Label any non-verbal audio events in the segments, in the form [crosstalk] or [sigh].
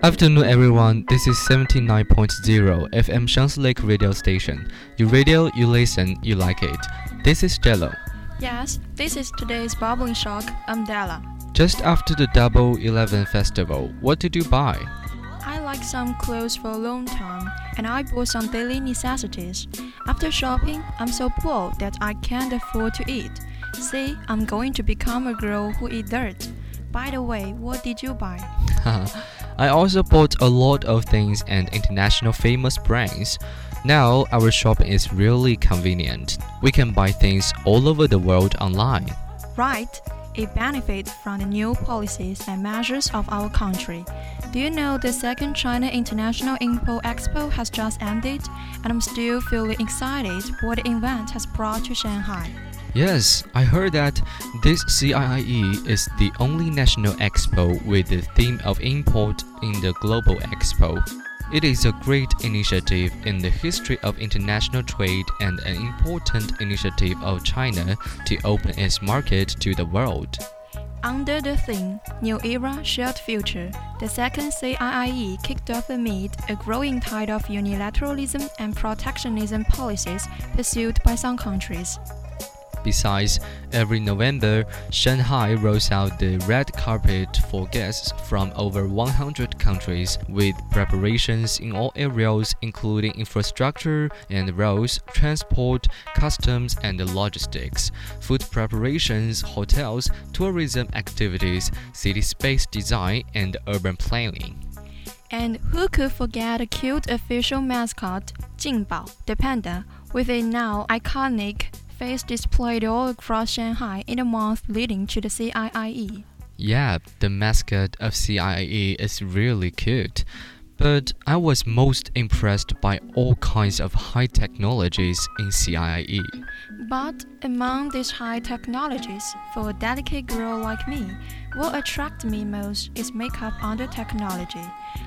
Afternoon, everyone. This is 79.0 FM Shanghai Lake Radio Station. You radio, you listen, you like it. This is Jalo. Yes, this is today's bubbling shock. I'm Della. Just after the Double Eleven festival, what did you buy? I like some clothes for a long time, and I bought some daily necessities. After shopping, I'm so poor that I can't afford to eat. See, I'm going to become a girl who eats dirt. By the way, what did you buy? [laughs] I also bought a lot of things and international famous brands. Now our shopping is really convenient. We can buy things all over the world online. Right, it benefits from the new policies and measures of our country. Do you know the second China International Import Expo has just ended, and I'm still feeling excited what the event has brought to Shanghai. Yes, I heard that this CIIE is the only national expo with the theme of import in the Global Expo. It is a great initiative in the history of international trade and an important initiative of China to open its market to the world. Under the theme New Era Shared Future, the second CIIE kicked off amid a growing tide of unilateralism and protectionism policies pursued by some countries. Besides, every November, Shanghai rolls out the red carpet for guests from over 100 countries with preparations in all areas including infrastructure and roads, transport, customs and logistics, food preparations, hotels, tourism activities, city space design and urban planning. And who could forget a cute official mascot, Jingbao, the panda, with a now iconic face displayed all across Shanghai in the month leading to the CIIE. Yeah, the mascot of CIIE is really cute. But I was most impressed by all kinds of high technologies in CIIE. But among these high technologies, for a delicate girl like me, what attracts me most is makeup under technology.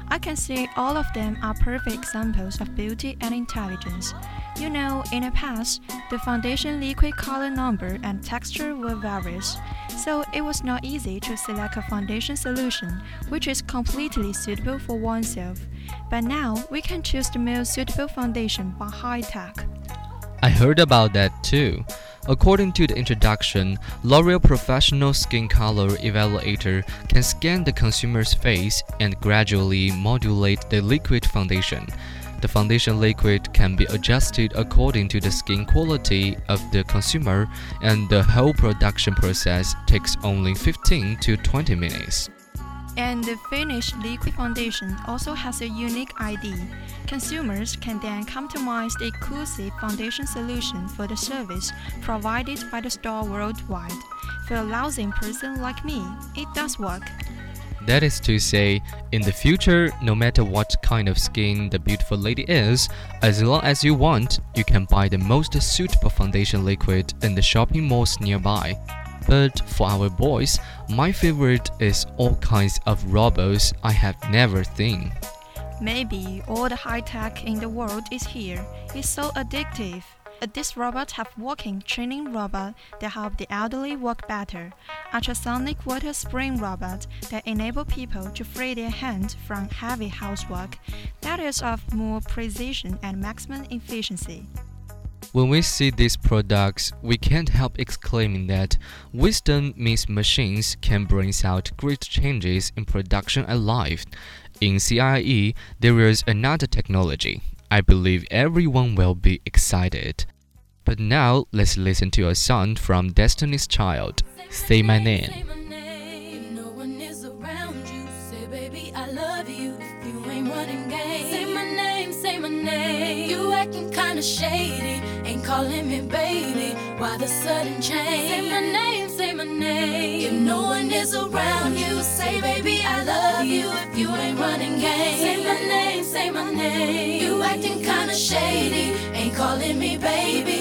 I can see all of them are perfect examples of beauty and intelligence. You know, in the past, the foundation liquid color number and texture were various, so it was not easy to select a foundation solution which is completely suitable for oneself. But now we can choose the most suitable foundation by high tech. I heard about that too. According to the introduction, L'Oreal Professional Skin Color Evaluator can scan the consumer's face and gradually modulate the liquid foundation. The foundation liquid can be adjusted according to the skin quality of the consumer, and the whole production process takes only 15 to 20 minutes. And the finished liquid foundation also has a unique ID. Consumers can then customize the exclusive foundation solution for the service provided by the store worldwide. For a lousy person like me, it does work. That is to say, in the future, no matter what kind of skin the beautiful lady is, as long as you want, you can buy the most suitable foundation liquid in the shopping malls nearby. But for our boys, my favorite is all kinds of robots I have never seen. Maybe all the high tech in the world is here. It's so addictive. Uh, This robot have walking training robot that help the elderly walk better. Ultrasonic water spraying robot that enable people to free their hands from heavy housework. That is of more precision and maximum efficiency. When we see these products, we can't help exclaiming that wisdom means machines can bring out great changes in production and life. In CIIE, there is another technology. I believe everyone will be excited. But now let's listen to a song from Destiny's Child, Say My Name. Say my name. No one is around you. Say, baby, I love you. If you ain't running game, say my name, say my name. You acting kinda shady, ain't calling me baby. Why the sudden change? Say my name, say my name. If no one is around you, say, baby, I love you. If you ain't running game, say my name, say my name. You acting kinda shady, ain't calling me baby.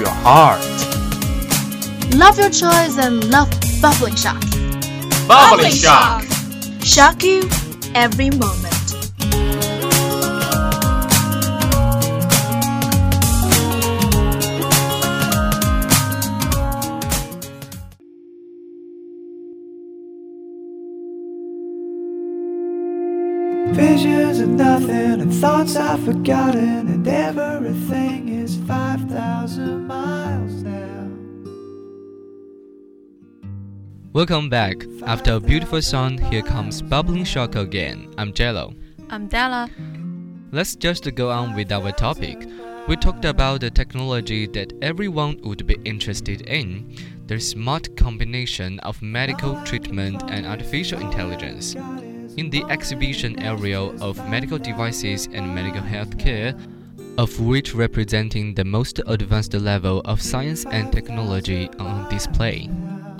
your heart. Love your choice and love bubbling shock. Bubbling shock. Shock you every moment. Visions of nothing and thoughts I've forgotten, and everything is 5,000 Welcome back. After a beautiful song, here comes Bubbling Shock again. I'm Jalo. I'm Della. Let's just go on with our topic. We talked about the technology that everyone would be interested in the smart combination of medical treatment and artificial intelligence. In the exhibition area of medical devices and medical healthcare, of which representing the most advanced level of science and technology on display.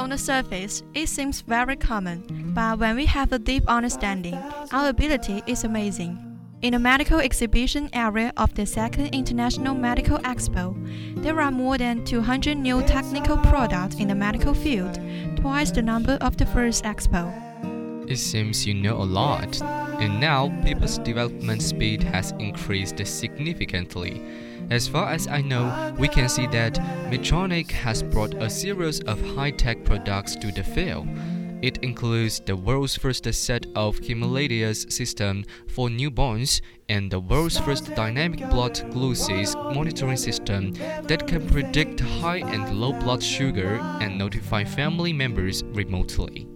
On the surface, it seems very common, but when we have a deep understanding, our ability is amazing. In the medical exhibition area of the Second International Medical Expo, there are more than 200 new technical products in the medical field, twice the number of the first expo. It seems you know a lot, and now people's development speed has increased significantly. As far as I know, we can see that Medtronic has brought a series of high tech products to the field. It includes the world's first set of Himalayas system for newborns and the world's first dynamic blood glucose monitoring system that can predict high and low blood sugar and notify family members remotely.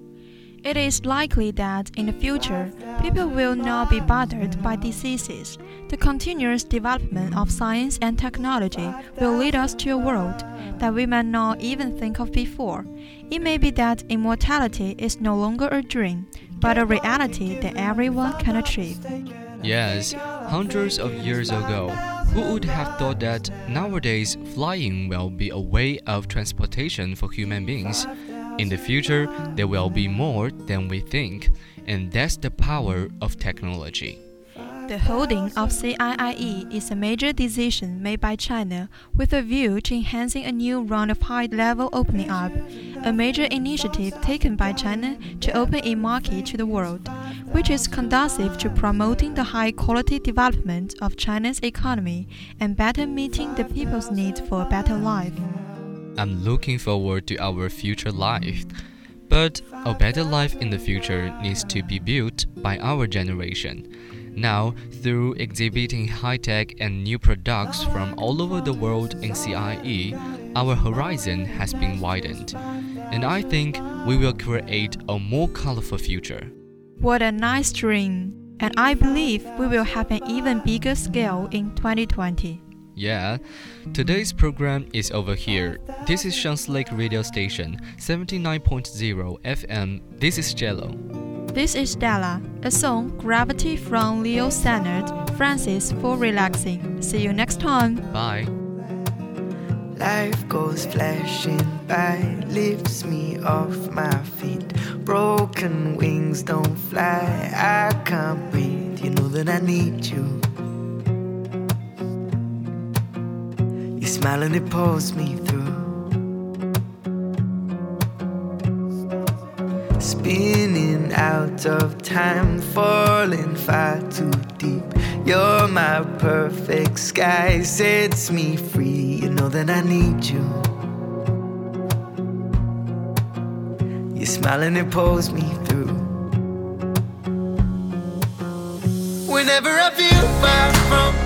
It is likely that in the future, people will not be bothered by diseases. The continuous development of science and technology will lead us to a world that we might not even think of before. It may be that immortality is no longer a dream, but a reality that everyone can achieve. Yes, hundreds of years ago, who would have thought that nowadays flying will be a way of transportation for human beings? In the future, there will be more than we think, and that's the power of technology. The holding of CIIE is a major decision made by China with a view to enhancing a new round of high level opening up, a major initiative taken by China to open a market to the world, which is conducive to promoting the high quality development of China's economy and better meeting the people's need for a better life. I'm looking forward to our future life. But a better life in the future needs to be built by our generation. Now, through exhibiting high tech and new products from all over the world in CIIE, our horizon has been widened. And I think we will create a more colorful future. What a nice dream! And I believe we will have an even bigger scale in 2020. Yeah, today's program is over here. This is Shan's Lake Radio Station, 79.0 FM. This is Jalo. This is Della, a song Gravity from Leo Sennett, Francis for relaxing. See you next time. Bye. Life goes flashing by, lifts me off my feet. Broken wings don't fly, I can't breathe. You know that I need you. Smile and it pulls me through. Spinning out of time, falling far too deep. You're my perfect sky, sets me free. You know that I need you. You smile and it pulls me through. Whenever I feel far from